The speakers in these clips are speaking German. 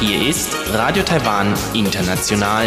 Hier ist Radio Taiwan International.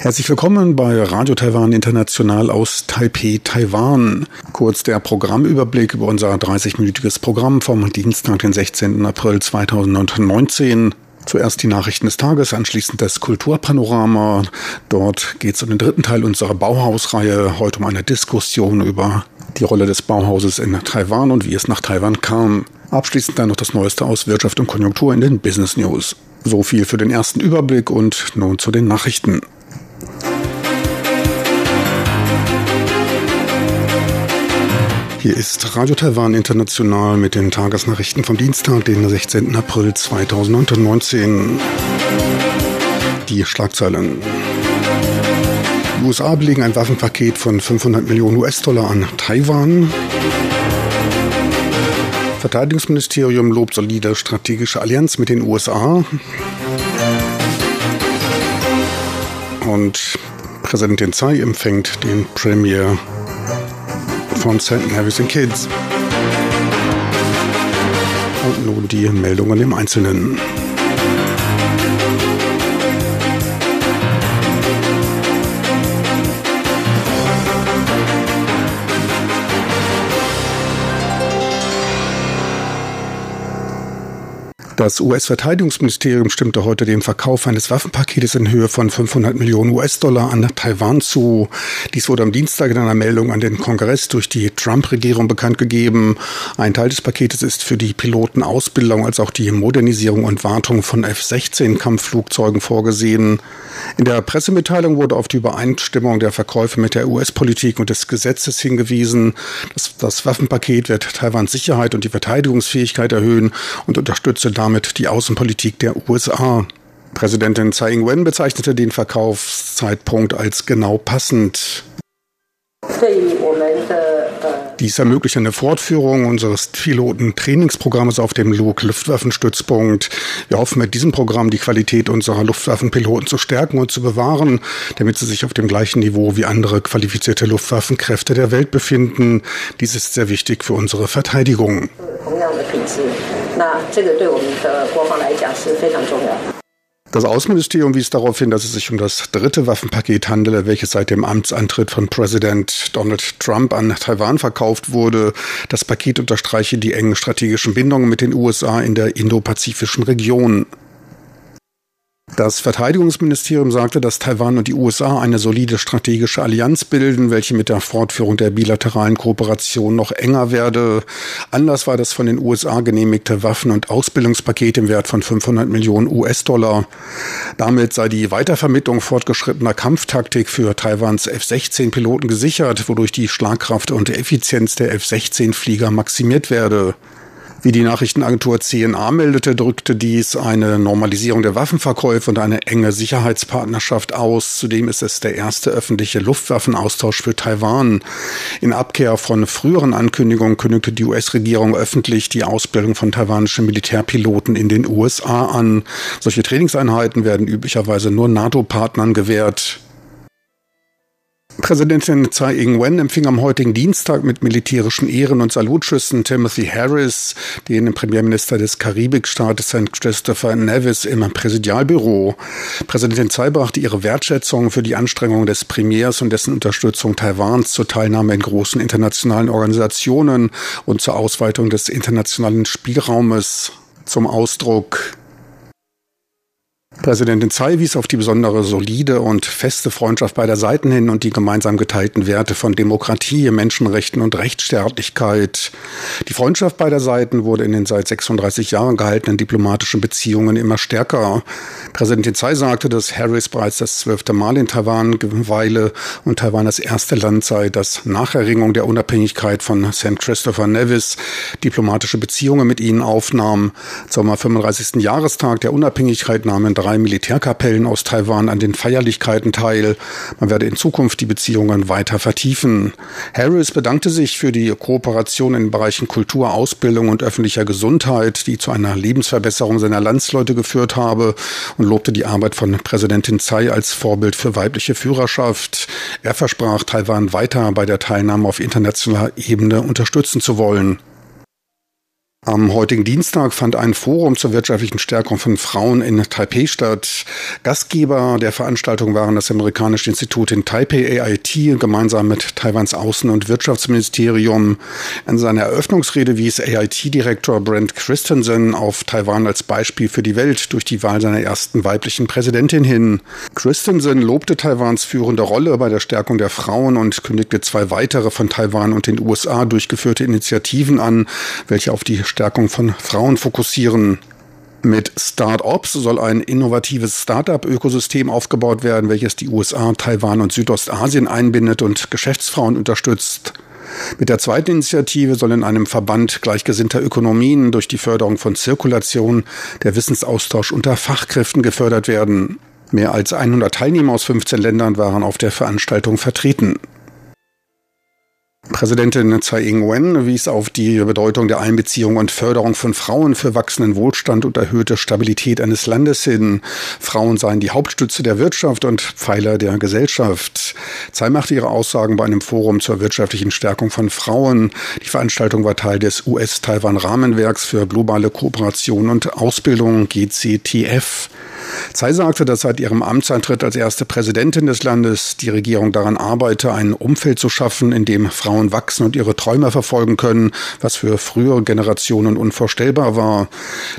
Herzlich willkommen bei Radio Taiwan International aus Taipei, Taiwan. Kurz der Programmüberblick über unser 30-minütiges Programm vom Dienstag, den 16. April 2019. Zuerst die Nachrichten des Tages, anschließend das Kulturpanorama. Dort geht es um den dritten Teil unserer Bauhausreihe, heute um eine Diskussion über die Rolle des Bauhauses in Taiwan und wie es nach Taiwan kam. Abschließend dann noch das Neueste aus Wirtschaft und Konjunktur in den Business News. So viel für den ersten Überblick und nun zu den Nachrichten. Hier ist Radio Taiwan International mit den Tagesnachrichten vom Dienstag, den 16. April 2019. Die Schlagzeilen. Die USA belegen ein Waffenpaket von 500 Millionen US-Dollar an Taiwan. Verteidigungsministerium lobt solide strategische Allianz mit den USA. Und Präsidentin Tsai empfängt den Premier von St. Mary's and Kids. Und nun die Meldungen im Einzelnen. Das US-Verteidigungsministerium stimmte heute dem Verkauf eines Waffenpaketes in Höhe von 500 Millionen US-Dollar an Taiwan zu. Dies wurde am Dienstag in einer Meldung an den Kongress durch die Trump-Regierung bekannt gegeben. Ein Teil des Paketes ist für die Pilotenausbildung als auch die Modernisierung und Wartung von F-16-Kampfflugzeugen vorgesehen. In der Pressemitteilung wurde auf die Übereinstimmung der Verkäufe mit der US-Politik und des Gesetzes hingewiesen. Das, das Waffenpaket wird Taiwans Sicherheit und die Verteidigungsfähigkeit erhöhen und unterstütze damit damit die Außenpolitik der USA. Präsidentin Tsai Ing-wen bezeichnete den Verkaufszeitpunkt als genau passend. Dies ermöglicht eine Fortführung unseres Piloten-Trainingsprogrammes auf dem Luke Luftwaffenstützpunkt. Wir hoffen mit diesem Programm die Qualität unserer Luftwaffenpiloten zu stärken und zu bewahren, damit sie sich auf dem gleichen Niveau wie andere qualifizierte Luftwaffenkräfte der Welt befinden. Dies ist sehr wichtig für unsere Verteidigung. 那这个对我们的国防来讲是非常重要。Das Außenministerium wies darauf hin, dass es sich um das dritte Waffenpaket handele, welches seit dem Amtsantritt von Präsident Donald Trump an Taiwan verkauft wurde. Das Paket unterstreiche die engen strategischen Bindungen mit den USA in der indopazifischen Region. Das Verteidigungsministerium sagte, dass Taiwan und die USA eine solide strategische Allianz bilden, welche mit der Fortführung der bilateralen Kooperation noch enger werde. Anlass war das von den USA genehmigte Waffen- und Ausbildungspaket im Wert von 500 Millionen US-Dollar. Damit sei die Weitervermittlung fortgeschrittener Kampftaktik für Taiwans F-16-Piloten gesichert, wodurch die Schlagkraft und Effizienz der F-16-Flieger maximiert werde. Wie die Nachrichtenagentur CNA meldete, drückte dies eine Normalisierung der Waffenverkäufe und eine enge Sicherheitspartnerschaft aus. Zudem ist es der erste öffentliche Luftwaffenaustausch für Taiwan. In Abkehr von früheren Ankündigungen kündigte die US-Regierung öffentlich die Ausbildung von taiwanischen Militärpiloten in den USA an. Solche Trainingseinheiten werden üblicherweise nur NATO-Partnern gewährt. Präsidentin Tsai Ing-wen empfing am heutigen Dienstag mit militärischen Ehren und Salutschüssen Timothy Harris, den Premierminister des Karibikstaates St. Christopher Nevis im Präsidialbüro. Präsidentin Tsai brachte ihre Wertschätzung für die Anstrengungen des Premiers und dessen Unterstützung Taiwans zur Teilnahme in großen internationalen Organisationen und zur Ausweitung des internationalen Spielraumes zum Ausdruck. Präsidentin Tsai wies auf die besondere solide und feste Freundschaft beider Seiten hin und die gemeinsam geteilten Werte von Demokratie, Menschenrechten und Rechtsstaatlichkeit. Die Freundschaft beider Seiten wurde in den seit 36 Jahren gehaltenen diplomatischen Beziehungen immer stärker. Präsidentin Tsai sagte, dass Harris bereits das zwölfte Mal in Taiwan weile und Taiwan das erste Land sei, das nach Erringung der Unabhängigkeit von St. Christopher Nevis diplomatische Beziehungen mit ihnen aufnahm. Zum 35. Jahrestag der Unabhängigkeit nahmen drei Militärkapellen aus Taiwan an den Feierlichkeiten teil. Man werde in Zukunft die Beziehungen weiter vertiefen. Harris bedankte sich für die Kooperation in den Bereichen Kultur, Ausbildung und öffentlicher Gesundheit, die zu einer Lebensverbesserung seiner Landsleute geführt habe und lobte die Arbeit von Präsidentin Tsai als Vorbild für weibliche Führerschaft. Er versprach, Taiwan weiter bei der Teilnahme auf internationaler Ebene unterstützen zu wollen. Am heutigen Dienstag fand ein Forum zur wirtschaftlichen Stärkung von Frauen in Taipei statt. Gastgeber der Veranstaltung waren das amerikanische Institut in Taipei AIT gemeinsam mit Taiwans Außen- und Wirtschaftsministerium. In seiner Eröffnungsrede wies AIT-Direktor Brent Christensen auf Taiwan als Beispiel für die Welt durch die Wahl seiner ersten weiblichen Präsidentin hin. Christensen lobte Taiwans führende Rolle bei der Stärkung der Frauen und kündigte zwei weitere von Taiwan und den USA durchgeführte Initiativen an, welche auf die Stärkung von Frauen fokussieren. Mit Start-Ops soll ein innovatives Start-up-Ökosystem aufgebaut werden, welches die USA, Taiwan und Südostasien einbindet und Geschäftsfrauen unterstützt. Mit der zweiten Initiative soll in einem Verband gleichgesinnter Ökonomien durch die Förderung von Zirkulation der Wissensaustausch unter Fachkräften gefördert werden. Mehr als 100 Teilnehmer aus 15 Ländern waren auf der Veranstaltung vertreten. Präsidentin Tsai Ing-wen wies auf die Bedeutung der Einbeziehung und Förderung von Frauen für wachsenden Wohlstand und erhöhte Stabilität eines Landes hin. Frauen seien die Hauptstütze der Wirtschaft und Pfeiler der Gesellschaft. Tsai machte ihre Aussagen bei einem Forum zur wirtschaftlichen Stärkung von Frauen. Die Veranstaltung war Teil des US-Taiwan-Rahmenwerks für globale Kooperation und Ausbildung GCTF. Tsai sagte, dass seit ihrem Amtsantritt als erste Präsidentin des Landes die Regierung daran arbeite, ein Umfeld zu schaffen, in dem Frauen wachsen und ihre Träume verfolgen können, was für frühere Generationen unvorstellbar war.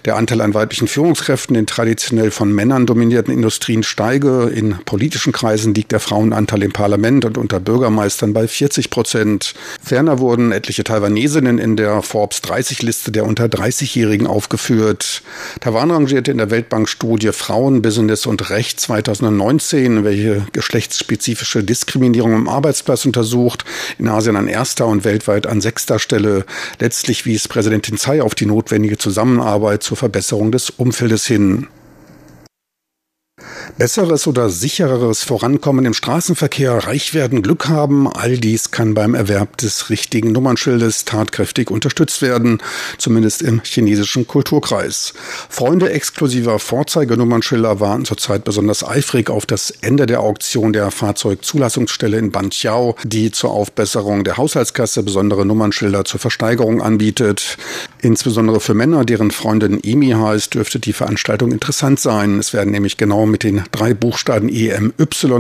Der Anteil an weiblichen Führungskräften in traditionell von Männern dominierten Industrien steige. In politischen Kreisen liegt der Frauenanteil im Parlament und unter Bürgermeistern bei 40 Prozent. Ferner wurden etliche Taiwanesinnen in der Forbes 30 Liste der unter 30-Jährigen aufgeführt. Taiwan rangierte in der Weltbank-Studie Frauen, Business und Recht 2019, welche geschlechtsspezifische Diskriminierung am Arbeitsplatz untersucht, in Asien an erster und weltweit an sechster Stelle. Letztlich wies Präsidentin Tsai auf die notwendige Zusammenarbeit zur Verbesserung des Umfeldes hin. Besseres oder sichereres Vorankommen im Straßenverkehr, reich werden, Glück haben, all dies kann beim Erwerb des richtigen Nummernschildes tatkräftig unterstützt werden, zumindest im chinesischen Kulturkreis. Freunde exklusiver Vorzeigenummernschilder warten zurzeit besonders eifrig auf das Ende der Auktion der Fahrzeugzulassungsstelle in Banqiao, die zur Aufbesserung der Haushaltskasse besondere Nummernschilder zur Versteigerung anbietet. Insbesondere für Männer, deren Freundin Emi heißt, dürfte die Veranstaltung interessant sein. Es werden nämlich genau mit den drei Buchstaben EMY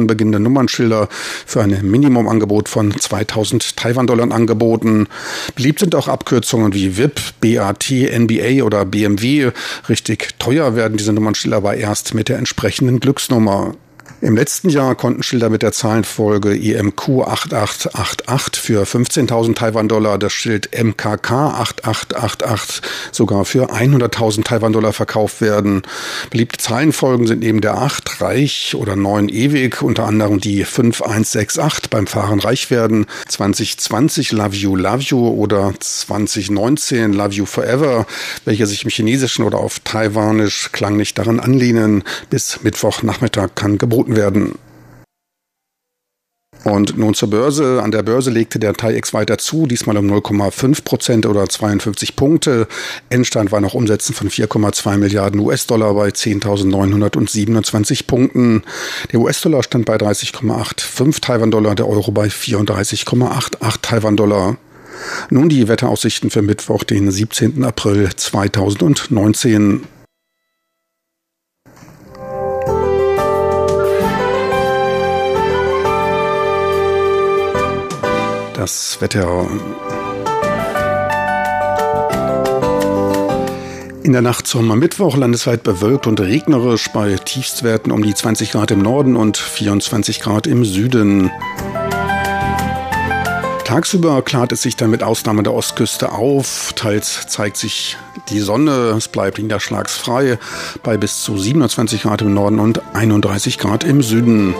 beginnende Nummernschilder für ein Minimumangebot von 2000 Taiwan-Dollar angeboten. Beliebt sind auch Abkürzungen wie VIP, BAT, NBA oder BMW. Richtig teuer werden diese Nummernschilder aber erst mit der entsprechenden Glücksnummer. Im letzten Jahr konnten Schilder mit der Zahlenfolge IMQ 8888 für 15.000 Taiwan-Dollar, das Schild MKK 8888 sogar für 100.000 Taiwan-Dollar verkauft werden. Beliebte Zahlenfolgen sind neben der 8 Reich oder 9 ewig, unter anderem die 5168 beim Fahren reich werden, 2020 Love You Love You oder 2019 Love You Forever, welche sich im Chinesischen oder auf Taiwanisch klanglich daran anlehnen. Bis Mittwochnachmittag kann geboten angeboten werden. Und nun zur Börse. An der Börse legte der TAIEX weiter zu, diesmal um 0,5 Prozent oder 52 Punkte. Endstand war noch Umsätzen von 4,2 Milliarden US-Dollar bei 10.927 Punkten. Der US-Dollar stand bei 30,85 Taiwan-Dollar, der Euro bei 34,88 Taiwan-Dollar. Nun die Wetteraussichten für Mittwoch, den 17. April 2019. das Wetter. In der Nacht zum Mittwoch landesweit bewölkt und regnerisch bei Tiefstwerten um die 20 Grad im Norden und 24 Grad im Süden. Tagsüber klart es sich dann mit Ausnahme der Ostküste auf. Teils zeigt sich die Sonne. Es bleibt niederschlagsfrei bei bis zu 27 Grad im Norden und 31 Grad im Süden.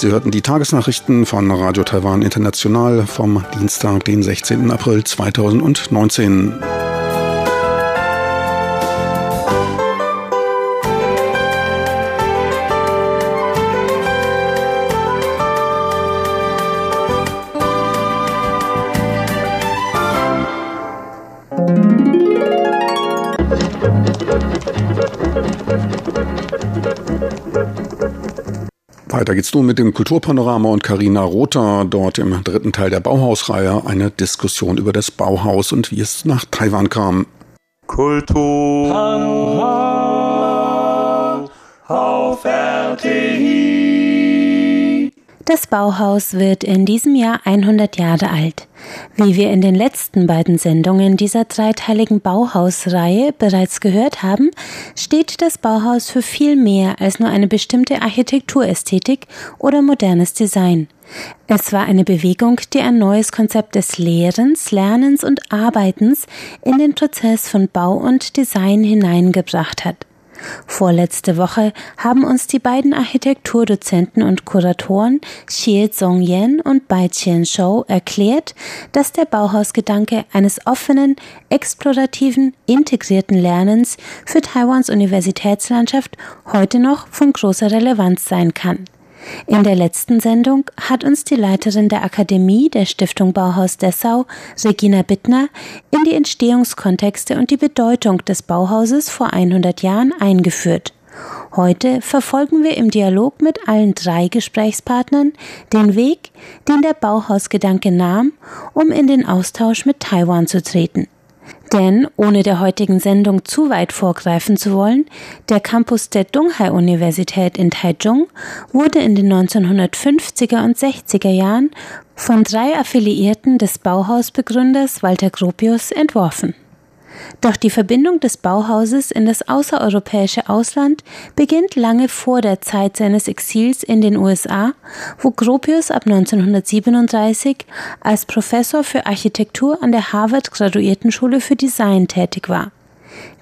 Sie hörten die Tagesnachrichten von Radio Taiwan International vom Dienstag, den 16. April 2019. Weiter geht's nun mit dem Kulturpanorama und Karina Rother, dort im dritten Teil der Bauhausreihe, eine Diskussion über das Bauhaus und wie es nach Taiwan kam. Kultur auf RTI. Das Bauhaus wird in diesem Jahr 100 Jahre alt. Wie wir in den letzten beiden Sendungen dieser dreiteiligen Bauhausreihe bereits gehört haben, steht das Bauhaus für viel mehr als nur eine bestimmte Architekturästhetik oder modernes Design. Es war eine Bewegung, die ein neues Konzept des Lehrens, Lernens und Arbeitens in den Prozess von Bau und Design hineingebracht hat. Vorletzte Woche haben uns die beiden Architekturdozenten und Kuratoren Xie Zhongyan und Bai Qian Shou erklärt, dass der Bauhausgedanke eines offenen, explorativen, integrierten Lernens für Taiwans Universitätslandschaft heute noch von großer Relevanz sein kann. In der letzten Sendung hat uns die Leiterin der Akademie der Stiftung Bauhaus Dessau, Regina Bittner, in die Entstehungskontexte und die Bedeutung des Bauhauses vor 100 Jahren eingeführt. Heute verfolgen wir im Dialog mit allen drei Gesprächspartnern den Weg, den der Bauhausgedanke nahm, um in den Austausch mit Taiwan zu treten. Denn, ohne der heutigen Sendung zu weit vorgreifen zu wollen, der Campus der Dunghai-Universität in Taichung wurde in den 1950er und 60er Jahren von drei Affiliierten des Bauhausbegründers Walter Gropius entworfen. Doch die Verbindung des Bauhauses in das außereuropäische Ausland beginnt lange vor der Zeit seines Exils in den USA, wo Gropius ab 1937 als Professor für Architektur an der Harvard Graduiertenschule für Design tätig war.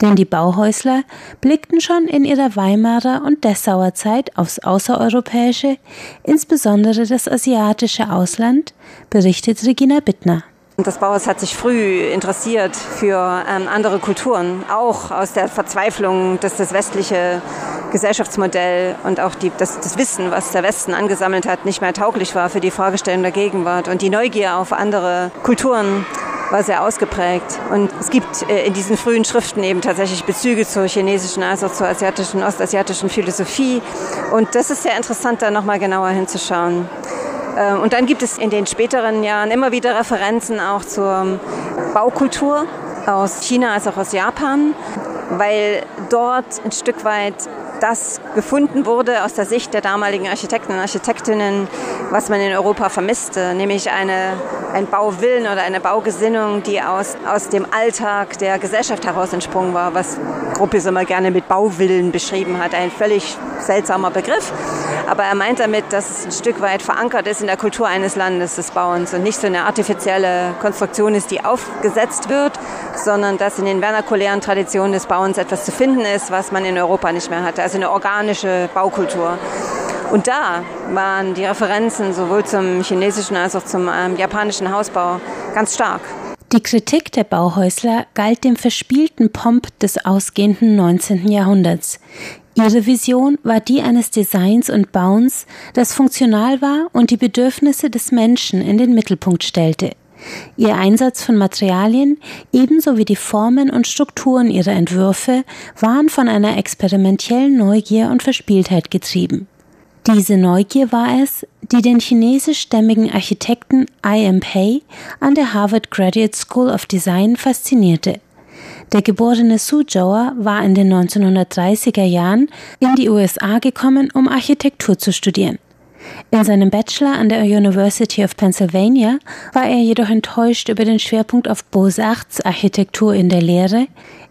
Denn die Bauhäusler blickten schon in ihrer Weimarer und Dessauer Zeit aufs außereuropäische, insbesondere das asiatische Ausland, berichtet Regina Bittner. Das Bauhaus hat sich früh interessiert für ähm, andere Kulturen, auch aus der Verzweiflung, dass das westliche Gesellschaftsmodell und auch die, das, das Wissen, was der Westen angesammelt hat, nicht mehr tauglich war für die Fragestellung der Gegenwart. Und die Neugier auf andere Kulturen war sehr ausgeprägt. Und es gibt äh, in diesen frühen Schriften eben tatsächlich Bezüge zur chinesischen, also zur asiatischen, ostasiatischen Philosophie. Und das ist sehr interessant, da nochmal genauer hinzuschauen. Äh, und dann gibt es in den späteren Jahren immer wieder Referenzen auch zur Baukultur aus China als auch aus Japan, weil dort ein Stück weit das gefunden wurde aus der Sicht der damaligen Architekten und Architektinnen, was man in Europa vermisste, nämlich eine, ein Bauwillen oder eine Baugesinnung, die aus, aus dem Alltag der Gesellschaft heraus entsprungen war, was Gruppe immer gerne mit Bauwillen beschrieben hat. Ein völlig seltsamer Begriff, aber er meint damit, dass es ein Stück weit verankert ist in der Kultur eines Landes des Bauens und nicht so eine artifizielle Konstruktion ist, die aufgesetzt wird, sondern dass in den vernakulären Traditionen des Bauens etwas zu finden ist, was man in Europa nicht mehr hatte, also eine organische Baukultur. Und da waren die Referenzen sowohl zum chinesischen als auch zum ähm, japanischen Hausbau ganz stark. Die Kritik der Bauhäusler galt dem verspielten Pomp des ausgehenden 19. Jahrhunderts. Ihre Vision war die eines Designs und Bauens, das funktional war und die Bedürfnisse des Menschen in den Mittelpunkt stellte. Ihr Einsatz von Materialien ebenso wie die Formen und Strukturen ihrer Entwürfe waren von einer experimentellen Neugier und Verspieltheit getrieben. Diese Neugier war es, die den chinesischstämmigen Architekten I.M. Pei an der Harvard Graduate School of Design faszinierte. Der geborene Suzhouer war in den 1930er Jahren in die USA gekommen, um Architektur zu studieren. In seinem Bachelor an der University of Pennsylvania war er jedoch enttäuscht über den Schwerpunkt auf Beaux-Arts Architektur in der Lehre,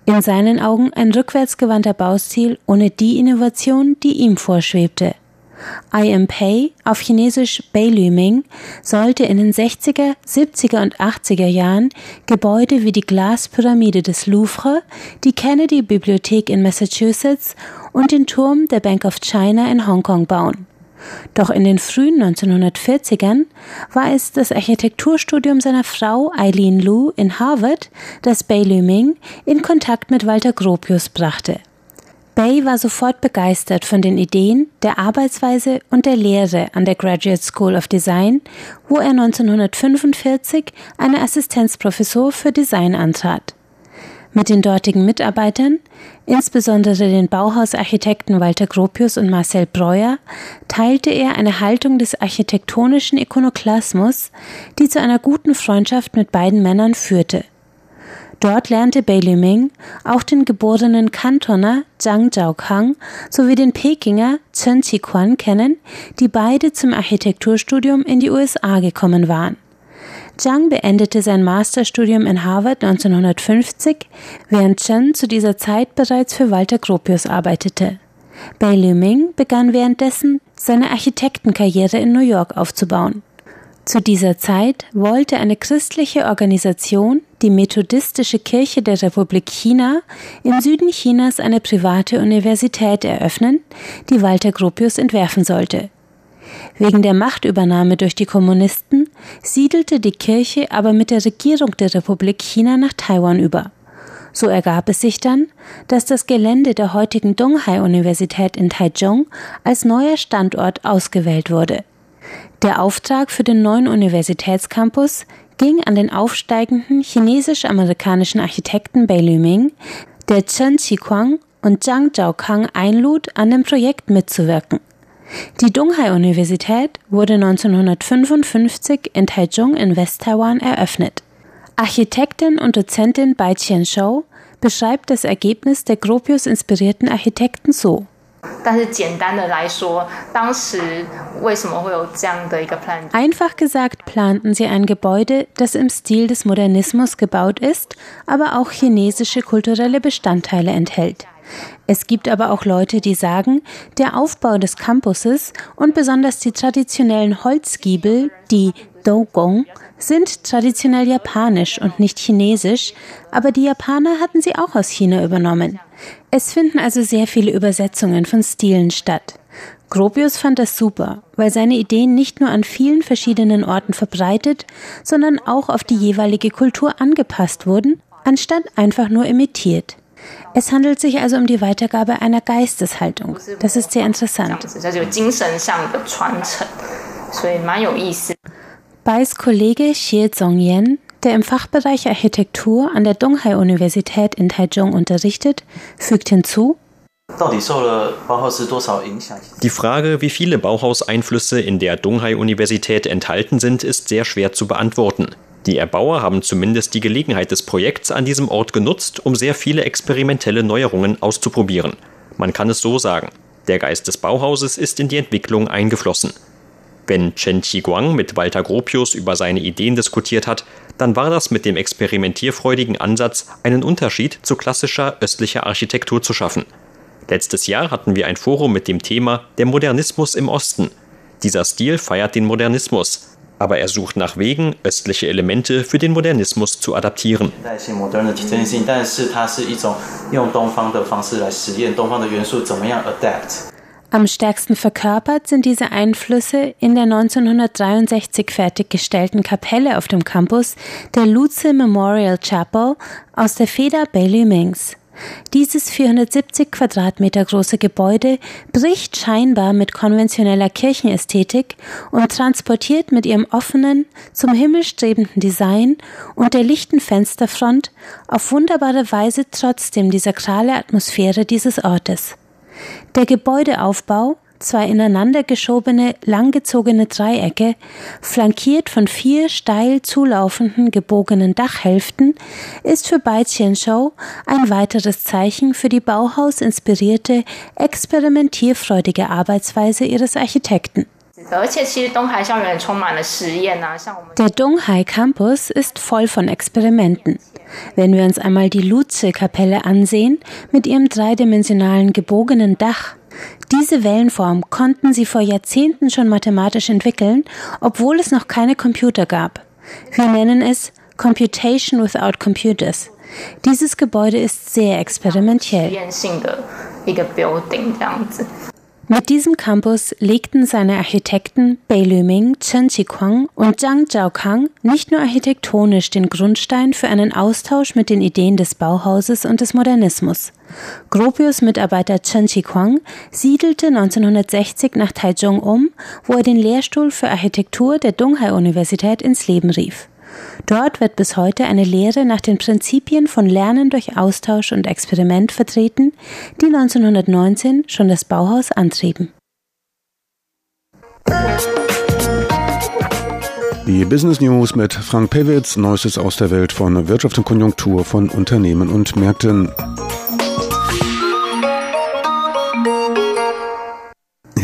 in seinen Augen ein rückwärtsgewandter Baustil ohne die Innovation, die ihm vorschwebte. I Am Pei, auf Chinesisch Beilüming, sollte in den 60er, 70er und 80er Jahren Gebäude wie die Glaspyramide des Louvre, die Kennedy Bibliothek in Massachusetts und den Turm der Bank of China in Hongkong bauen. Doch in den frühen 1940ern war es das Architekturstudium seiner Frau Eileen Lu in Harvard, das Beilüming in Kontakt mit Walter Gropius brachte. Bay war sofort begeistert von den Ideen, der Arbeitsweise und der Lehre an der Graduate School of Design, wo er 1945 eine Assistenzprofessur für Design antrat. Mit den dortigen Mitarbeitern, insbesondere den Bauhausarchitekten Walter Gropius und Marcel Breuer, teilte er eine Haltung des architektonischen Ikonoklasmus, die zu einer guten Freundschaft mit beiden Männern führte. Dort lernte Bailey Ming auch den geborenen Kantoner Zhang Zhaokang sowie den Pekinger Chen Chiquan kennen, die beide zum Architekturstudium in die USA gekommen waren. Zhang beendete sein Masterstudium in Harvard 1950, während Chen zu dieser Zeit bereits für Walter Gropius arbeitete. Bei Liu Ming begann währenddessen seine Architektenkarriere in New York aufzubauen. Zu dieser Zeit wollte eine christliche Organisation, die Methodistische Kirche der Republik China, im Süden Chinas eine private Universität eröffnen, die Walter Gropius entwerfen sollte. Wegen der Machtübernahme durch die Kommunisten siedelte die Kirche aber mit der Regierung der Republik China nach Taiwan über. So ergab es sich dann, dass das Gelände der heutigen Donghai-Universität in Taichung als neuer Standort ausgewählt wurde. Der Auftrag für den neuen Universitätscampus ging an den aufsteigenden chinesisch-amerikanischen Architekten Bei Ming, der Chen Qiquang und Zhang Zhaokang einlud, an dem Projekt mitzuwirken. Die Donghai-Universität wurde 1955 in Taichung in West-Taiwan eröffnet. Architektin und Dozentin Bai Qian-Shou beschreibt das Ergebnis der Gropius-inspirierten Architekten so. Einfach gesagt planten sie ein Gebäude, das im Stil des Modernismus gebaut ist, aber auch chinesische kulturelle Bestandteile enthält. Es gibt aber auch Leute, die sagen, der Aufbau des Campuses und besonders die traditionellen Holzgiebel, die Dogong, sind traditionell japanisch und nicht chinesisch, aber die Japaner hatten sie auch aus China übernommen. Es finden also sehr viele Übersetzungen von Stilen statt. Gropius fand das super, weil seine Ideen nicht nur an vielen verschiedenen Orten verbreitet, sondern auch auf die jeweilige Kultur angepasst wurden, anstatt einfach nur imitiert. Es handelt sich also um die Weitergabe einer Geisteshaltung. Das ist sehr interessant. Beis Kollege Xie Zongyen, der im Fachbereich Architektur an der Donghai-Universität in Taichung unterrichtet, fügt hinzu, die Frage, wie viele Bauhaus-Einflüsse in der Donghai-Universität enthalten sind, ist sehr schwer zu beantworten. Die Erbauer haben zumindest die Gelegenheit des Projekts an diesem Ort genutzt, um sehr viele experimentelle Neuerungen auszuprobieren. Man kann es so sagen. Der Geist des Bauhauses ist in die Entwicklung eingeflossen. Wenn Chen Qiguang mit Walter Gropius über seine Ideen diskutiert hat, dann war das mit dem experimentierfreudigen Ansatz, einen Unterschied zu klassischer östlicher Architektur zu schaffen. Letztes Jahr hatten wir ein Forum mit dem Thema Der Modernismus im Osten. Dieser Stil feiert den Modernismus, aber er sucht nach Wegen, östliche Elemente für den Modernismus zu adaptieren. Am stärksten verkörpert sind diese Einflüsse in der 1963 fertiggestellten Kapelle auf dem Campus der Luce Memorial Chapel aus der Feder Bailey Mings. Dieses 470 Quadratmeter große Gebäude bricht scheinbar mit konventioneller Kirchenästhetik und transportiert mit ihrem offenen, zum Himmel strebenden Design und der lichten Fensterfront auf wunderbare Weise trotzdem die sakrale Atmosphäre dieses Ortes. Der Gebäudeaufbau zwei ineinander geschobene, langgezogene Dreiecke, flankiert von vier steil zulaufenden, gebogenen Dachhälften, ist für Bai Qianshou ein weiteres Zeichen für die Bauhaus-inspirierte, experimentierfreudige Arbeitsweise ihres Architekten. Der Donghai Campus ist voll von Experimenten. Wenn wir uns einmal die Luze-Kapelle ansehen, mit ihrem dreidimensionalen gebogenen Dach, diese Wellenform konnten sie vor Jahrzehnten schon mathematisch entwickeln, obwohl es noch keine Computer gab. Wir nennen es Computation without Computers. Dieses Gebäude ist sehr experimentell. Mit diesem Campus legten seine Architekten Bei Lüming, Chen Qiquang und Zhang Zhaokang nicht nur architektonisch den Grundstein für einen Austausch mit den Ideen des Bauhauses und des Modernismus. Gropius Mitarbeiter Chen Qiquang siedelte 1960 nach Taichung um, wo er den Lehrstuhl für Architektur der Donghai-Universität ins Leben rief. Dort wird bis heute eine Lehre nach den Prinzipien von Lernen durch Austausch und Experiment vertreten, die 1919 schon das Bauhaus antrieben. Die Business News mit Frank Pewitz, Neuestes aus der Welt von Wirtschaft und Konjunktur von Unternehmen und Märkten.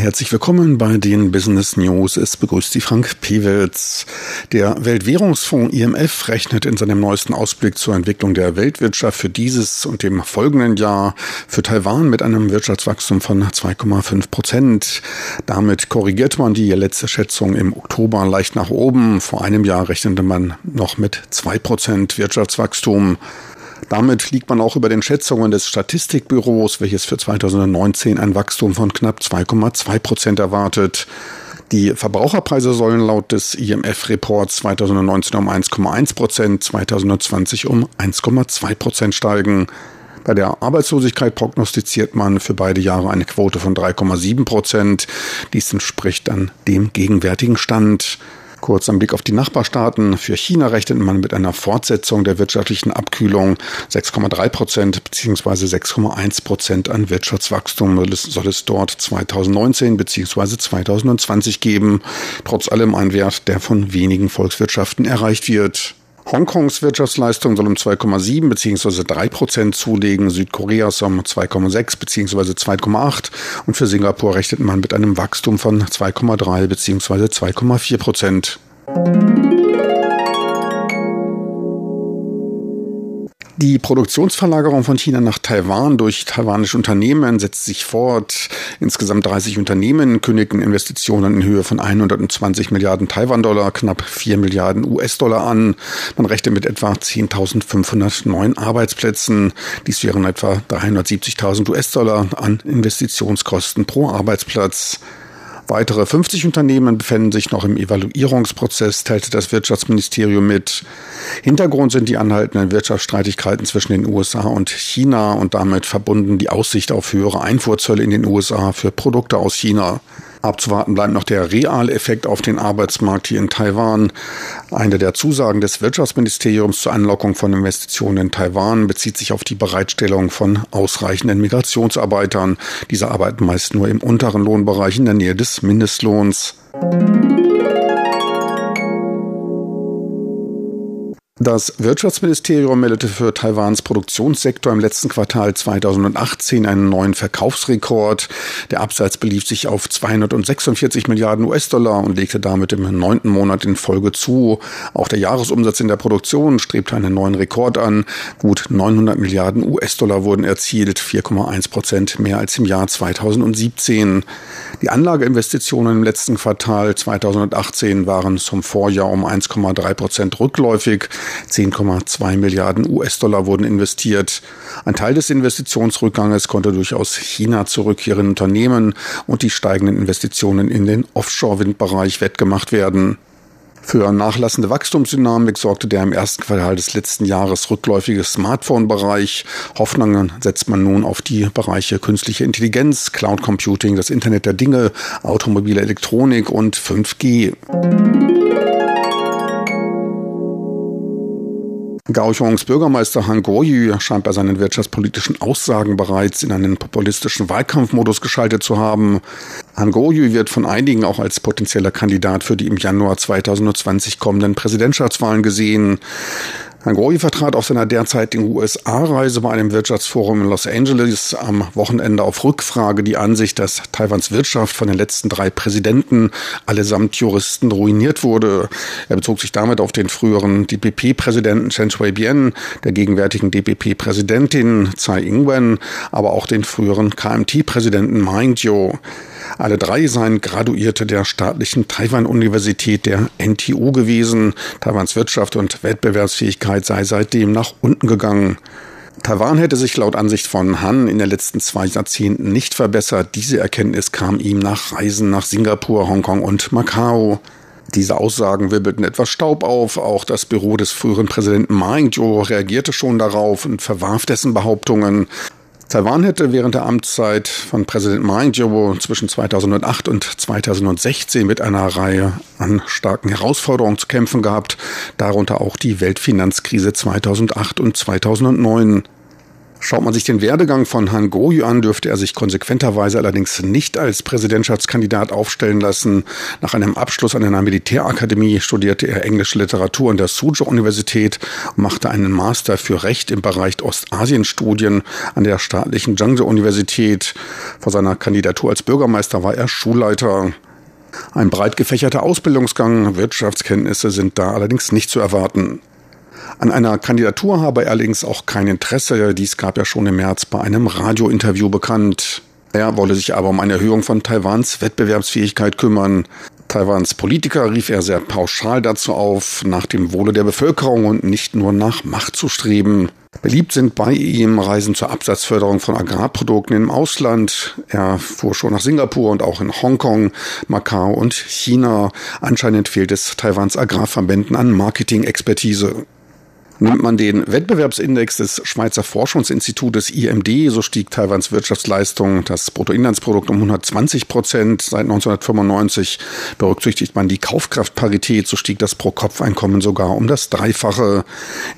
Herzlich willkommen bei den Business News. Es begrüßt Sie Frank Pewitz. Der Weltwährungsfonds IMF rechnet in seinem neuesten Ausblick zur Entwicklung der Weltwirtschaft für dieses und dem folgenden Jahr für Taiwan mit einem Wirtschaftswachstum von 2,5 Prozent. Damit korrigiert man die letzte Schätzung im Oktober leicht nach oben. Vor einem Jahr rechnete man noch mit zwei Prozent Wirtschaftswachstum. Damit liegt man auch über den Schätzungen des Statistikbüros, welches für 2019 ein Wachstum von knapp 2,2 Prozent erwartet. Die Verbraucherpreise sollen laut des IMF-Reports 2019 um 1,1 Prozent, 2020 um 1,2 Prozent steigen. Bei der Arbeitslosigkeit prognostiziert man für beide Jahre eine Quote von 3,7 Prozent. Dies entspricht dann dem gegenwärtigen Stand. Kurz ein Blick auf die Nachbarstaaten. Für China rechnet man mit einer Fortsetzung der wirtschaftlichen Abkühlung. 6,3 Prozent bzw. 6,1 Prozent an Wirtschaftswachstum soll es dort 2019 bzw. 2020 geben. Trotz allem ein Wert, der von wenigen Volkswirtschaften erreicht wird. Hongkongs Wirtschaftsleistung soll um 2,7 bzw. 3 Prozent zulegen, Südkoreas um 2,6 bzw. 2,8 und für Singapur rechnet man mit einem Wachstum von 2,3 bzw. 2,4 Prozent. Die Produktionsverlagerung von China nach Taiwan durch taiwanische Unternehmen setzt sich fort. Insgesamt 30 Unternehmen kündigen Investitionen in Höhe von 120 Milliarden Taiwan-Dollar, knapp 4 Milliarden US-Dollar an. Man rechnet mit etwa 10.500 neuen Arbeitsplätzen. Dies wären etwa 370.000 US-Dollar an Investitionskosten pro Arbeitsplatz. Weitere 50 Unternehmen befinden sich noch im Evaluierungsprozess, teilte das Wirtschaftsministerium mit. Hintergrund sind die anhaltenden Wirtschaftsstreitigkeiten zwischen den USA und China und damit verbunden die Aussicht auf höhere Einfuhrzölle in den USA für Produkte aus China. Abzuwarten bleibt noch der Realeffekt auf den Arbeitsmarkt hier in Taiwan. Eine der Zusagen des Wirtschaftsministeriums zur Anlockung von Investitionen in Taiwan bezieht sich auf die Bereitstellung von ausreichenden Migrationsarbeitern. Diese arbeiten meist nur im unteren Lohnbereich in der Nähe des Mindestlohns. Das Wirtschaftsministerium meldete für Taiwans Produktionssektor im letzten Quartal 2018 einen neuen Verkaufsrekord. Der Absatz belief sich auf 246 Milliarden US-Dollar und legte damit im neunten Monat in Folge zu. Auch der Jahresumsatz in der Produktion strebte einen neuen Rekord an. Gut 900 Milliarden US-Dollar wurden erzielt, 4,1 Prozent mehr als im Jahr 2017. Die Anlageinvestitionen im letzten Quartal 2018 waren zum Vorjahr um 1,3 Prozent rückläufig. 10,2 Milliarden US-Dollar wurden investiert. Ein Teil des Investitionsrückganges konnte durch aus China zurückkehrende Unternehmen und die steigenden Investitionen in den Offshore-Windbereich wettgemacht werden. Für nachlassende Wachstumsdynamik sorgte der im ersten Quartal des letzten Jahres rückläufige Smartphone-Bereich. Hoffnungen setzt man nun auf die Bereiche künstliche Intelligenz, Cloud Computing, das Internet der Dinge, automobile Elektronik und 5G. Kaohsiungs Bürgermeister Han Kuo-yu scheint bei seinen wirtschaftspolitischen Aussagen bereits in einen populistischen Wahlkampfmodus geschaltet zu haben. Han Kuo-yu wird von einigen auch als potenzieller Kandidat für die im Januar 2020 kommenden Präsidentschaftswahlen gesehen. Herr Goi vertrat auf seiner derzeitigen USA-Reise bei einem Wirtschaftsforum in Los Angeles am Wochenende auf Rückfrage die Ansicht, dass Taiwans Wirtschaft von den letzten drei Präsidenten, allesamt Juristen, ruiniert wurde. Er bezog sich damit auf den früheren DPP-Präsidenten Chen Shui-bian, der gegenwärtigen DPP-Präsidentin Tsai Ing-wen, aber auch den früheren KMT-Präsidenten Ma Ying-jeou. Alle drei seien Graduierte der staatlichen Taiwan-Universität der NTU gewesen. Taiwans Wirtschaft und Wettbewerbsfähigkeit sei seitdem nach unten gegangen. Taiwan hätte sich laut Ansicht von Han in den letzten zwei Jahrzehnten nicht verbessert. Diese Erkenntnis kam ihm nach Reisen nach Singapur, Hongkong und Macau. Diese Aussagen wirbelten etwas Staub auf. Auch das Büro des früheren Präsidenten Ma Ying-jeou reagierte schon darauf und verwarf dessen Behauptungen. Taiwan hätte während der Amtszeit von Präsident Ma Ying-jeou zwischen 2008 und 2016 mit einer Reihe an starken Herausforderungen zu kämpfen gehabt, darunter auch die Weltfinanzkrise 2008 und 2009. Schaut man sich den Werdegang von Han Goyu an, dürfte er sich konsequenterweise allerdings nicht als Präsidentschaftskandidat aufstellen lassen. Nach einem Abschluss an einer Militärakademie studierte er englische Literatur an der Suzhou-Universität machte einen Master für Recht im Bereich Ostasienstudien an der staatlichen Zhengzhou-Universität. Vor seiner Kandidatur als Bürgermeister war er Schulleiter. Ein breit gefächerter Ausbildungsgang, Wirtschaftskenntnisse sind da allerdings nicht zu erwarten. An einer Kandidatur habe er allerdings auch kein Interesse. Dies gab er schon im März bei einem Radiointerview bekannt. Er wolle sich aber um eine Erhöhung von Taiwans Wettbewerbsfähigkeit kümmern. Taiwans Politiker rief er sehr pauschal dazu auf, nach dem Wohle der Bevölkerung und nicht nur nach Macht zu streben. Beliebt sind bei ihm Reisen zur Absatzförderung von Agrarprodukten im Ausland. Er fuhr schon nach Singapur und auch in Hongkong, Macau und China. Anscheinend fehlt es Taiwans Agrarverbänden an Marketing-Expertise. Nimmt man den Wettbewerbsindex des Schweizer Forschungsinstitutes IMD, so stieg Taiwans Wirtschaftsleistung, das Bruttoinlandsprodukt um 120 Prozent seit 1995. Berücksichtigt man die Kaufkraftparität, so stieg das Pro-Kopf-Einkommen sogar um das Dreifache.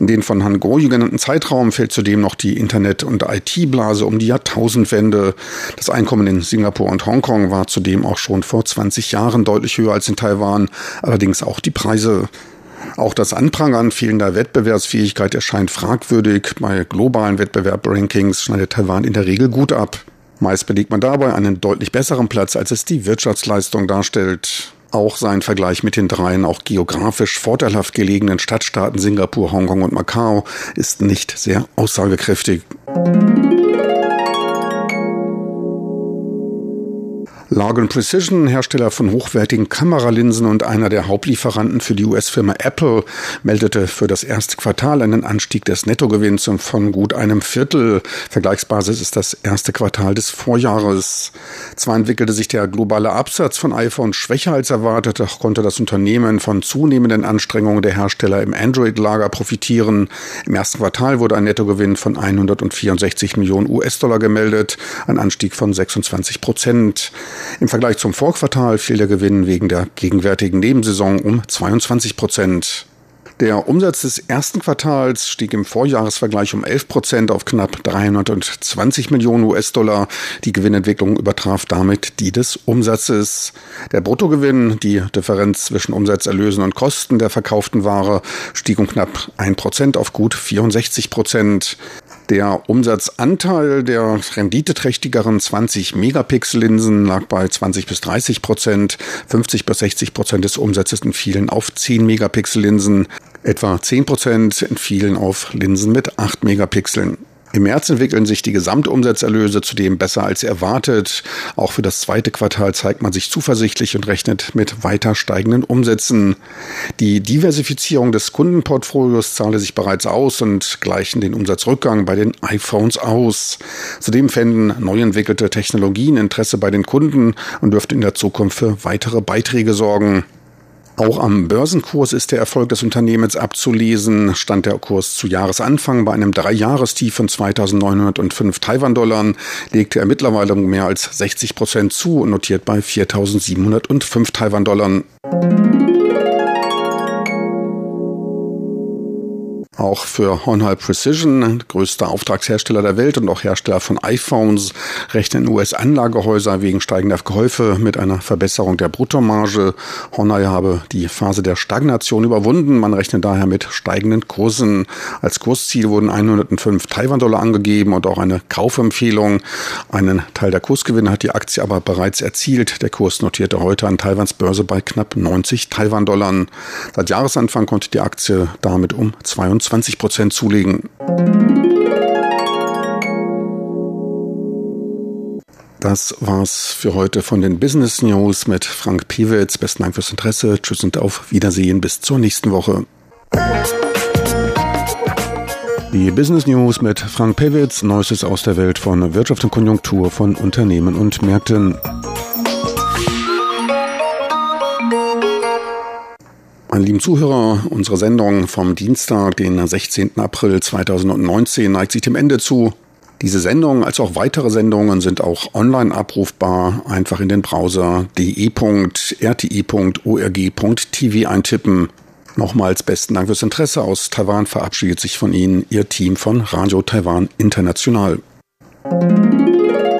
In den von Han Goyu genannten Zeitraum fällt zudem noch die Internet- und IT-Blase um die Jahrtausendwende. Das Einkommen in Singapur und Hongkong war zudem auch schon vor 20 Jahren deutlich höher als in Taiwan, allerdings auch die Preise. Auch das Anprangern fehlender Wettbewerbsfähigkeit erscheint fragwürdig. Bei globalen Wettbewerbrankings schneidet Taiwan in der Regel gut ab. Meist belegt man dabei einen deutlich besseren Platz, als es die Wirtschaftsleistung darstellt. Auch sein Vergleich mit den dreien auch geografisch vorteilhaft gelegenen Stadtstaaten Singapur, Hongkong und Macau ist nicht sehr aussagekräftig. Largan Precision, Hersteller von hochwertigen Kameralinsen und einer der Hauptlieferanten für die US-Firma Apple, meldete für das erste Quartal einen Anstieg des Nettogewinns von gut einem Viertel. Vergleichsbasis ist das erste Quartal des Vorjahres. Zwar entwickelte sich der globale Absatz von iPhone schwächer als erwartet, doch konnte das Unternehmen von zunehmenden Anstrengungen der Hersteller im Android-Lager profitieren. Im ersten Quartal wurde ein Nettogewinn von 164 Millionen US-Dollar gemeldet, ein Anstieg von 26 Prozent. Im Vergleich zum Vorquartal fiel der Gewinn wegen der gegenwärtigen Nebensaison um 22 Prozent. Der Umsatz des ersten Quartals stieg im Vorjahresvergleich um 11 Prozent auf knapp 320 Millionen US-Dollar. Die Gewinnentwicklung übertraf damit die des Umsatzes. Der Bruttogewinn, die Differenz zwischen Umsatzerlösen und Kosten der verkauften Ware, stieg um knapp 1 Prozent auf gut 64 Prozent. Der Umsatzanteil der renditeträchtigeren 20 Megapixel Linsen lag bei 20 bis 30 Prozent. 50 bis 60 Prozent des Umsatzes entfielen auf 10 Megapixel Linsen. Etwa 10 Prozent entfielen auf Linsen mit 8 Megapixeln. Im März entwickeln sich die Gesamtumsatzerlöse zudem besser als erwartet. Auch für das zweite Quartal zeigt man sich zuversichtlich und rechnet mit weiter steigenden Umsätzen. Die Diversifizierung des Kundenportfolios zahle sich bereits aus und gleichen den Umsatzrückgang bei den iPhones aus. Zudem fänden neu entwickelte Technologien Interesse bei den Kunden und dürften in der Zukunft für weitere Beiträge sorgen. Auch am Börsenkurs ist der Erfolg des Unternehmens abzulesen. Stand der Kurs zu Jahresanfang bei einem Dreijahrestief von 2.905 Taiwan-Dollar, legte er mittlerweile um mehr als 60 Prozent zu und notiert bei 4.705 Taiwan-Dollar. Auch für Honhal Precision, größter Auftragshersteller der Welt und auch Hersteller von iPhones, rechnen US-Anlagehäuser wegen steigender Käufe mit einer Verbesserung der Bruttomarge. Honhal habe die Phase der Stagnation überwunden. Man rechnet daher mit steigenden Kursen. Als Kursziel wurden 105 Taiwan-Dollar angegeben und auch eine Kaufempfehlung. Einen Teil der Kursgewinne hat die Aktie aber bereits erzielt. Der Kurs notierte heute an Taiwans Börse bei knapp 90 Taiwan-Dollar. Seit Jahresanfang konnte die Aktie damit um 22 20 Prozent zulegen. Das war's für heute von den Business News mit Frank Piewitz. Besten Dank fürs Interesse. Tschüss und auf Wiedersehen. Bis zur nächsten Woche. Die Business News mit Frank Pewitz, Neuestes aus der Welt von Wirtschaft und Konjunktur von Unternehmen und Märkten. Meine lieben Zuhörer, unsere Sendung vom Dienstag, den 16. April 2019, neigt sich dem Ende zu. Diese Sendung als auch weitere Sendungen sind auch online abrufbar. Einfach in den Browser de.rti.org.tv eintippen. Nochmals besten Dank fürs Interesse. Aus Taiwan verabschiedet sich von Ihnen Ihr Team von Radio Taiwan International. Musik